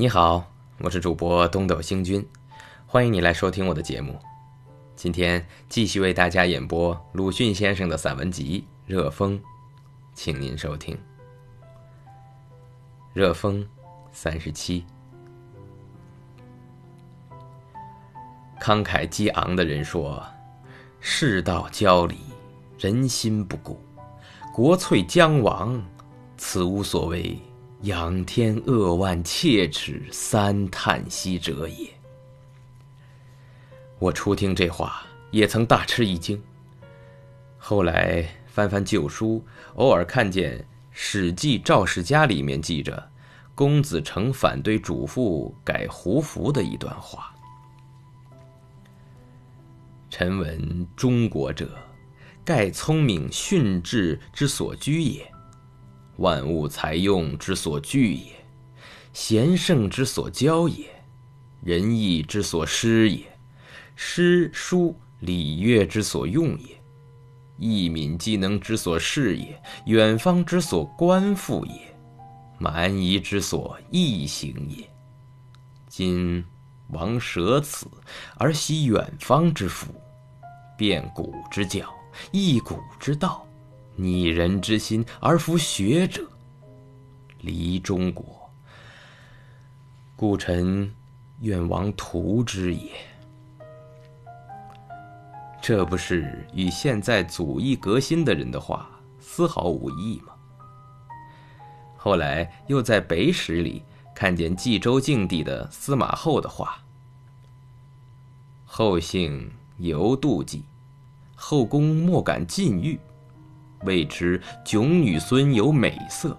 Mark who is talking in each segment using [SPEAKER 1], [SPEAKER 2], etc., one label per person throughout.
[SPEAKER 1] 你好，我是主播东斗星君，欢迎你来收听我的节目。今天继续为大家演播鲁迅先生的散文集《热风》，请您收听《热风》三十七。慷慨激昂的人说：“世道交离，人心不古，国粹将亡，此无所谓。”仰天扼腕切齿三叹息者也。我初听这话，也曾大吃一惊。后来翻翻旧书，偶尔看见《史记·赵世家》里面记着公子成反对主父改胡服的一段话。臣闻中国者，盖聪明训智之所居也。万物才用之所聚也，贤圣之所交也，仁义之所施也，诗书礼乐之所用也，义敏技能之所事也，远方之所观复也，蛮夷之所易行也。今王舍此而习远方之福，变古之教，易古之道。拟人之心而服学者，离中国，故臣愿亡图之也。这不是与现在祖义革新的人的话丝毫无异吗？后来又在北史里看见冀州境地的司马后的话：“后姓尤妒忌，后宫莫敢禁欲。”谓之囧女孙有美色，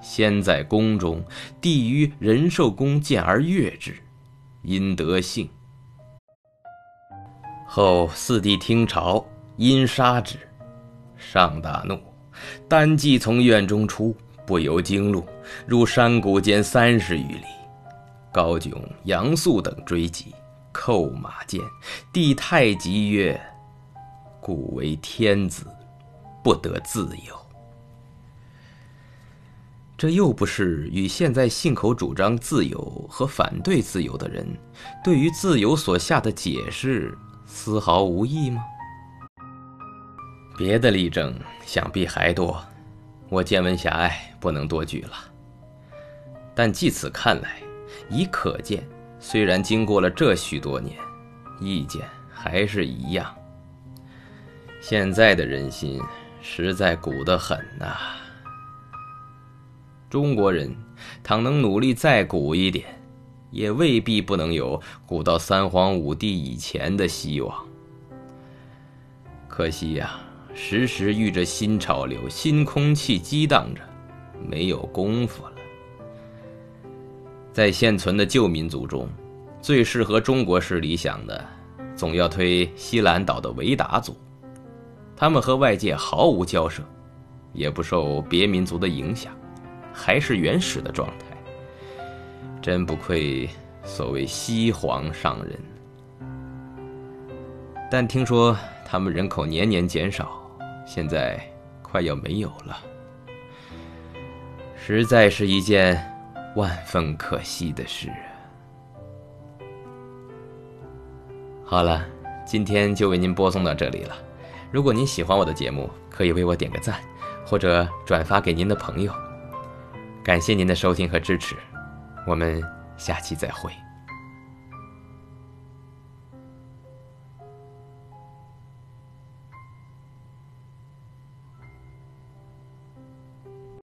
[SPEAKER 1] 先在宫中，帝于仁寿宫见而悦之，因得幸。后四弟听朝，因杀之，上大怒，单骑从院中出，不由京路，入山谷间三十余里。高炯、杨素等追击，扣马剑。帝太极曰：“故为天子。”不得自由，这又不是与现在信口主张自由和反对自由的人对于自由所下的解释丝毫无异吗？别的例证想必还多，我见闻狭隘，不能多举了。但据此看来，已可见，虽然经过了这许多年，意见还是一样。现在的人心。实在古得很呐！中国人倘能努力再古一点，也未必不能有古到三皇五帝以前的希望。可惜呀，时时遇着新潮流、新空气激荡着，没有功夫了。在现存的旧民族中，最适合中国式理想的，总要推西兰岛的维达族。他们和外界毫无交涉，也不受别民族的影响，还是原始的状态。真不愧所谓西皇上人。但听说他们人口年年减少，现在快要没有了，实在是一件万分可惜的事。好了，今天就为您播送到这里了。如果您喜欢我的节目，可以为我点个赞，或者转发给您的朋友。感谢您的收听和支持，我们下期再会。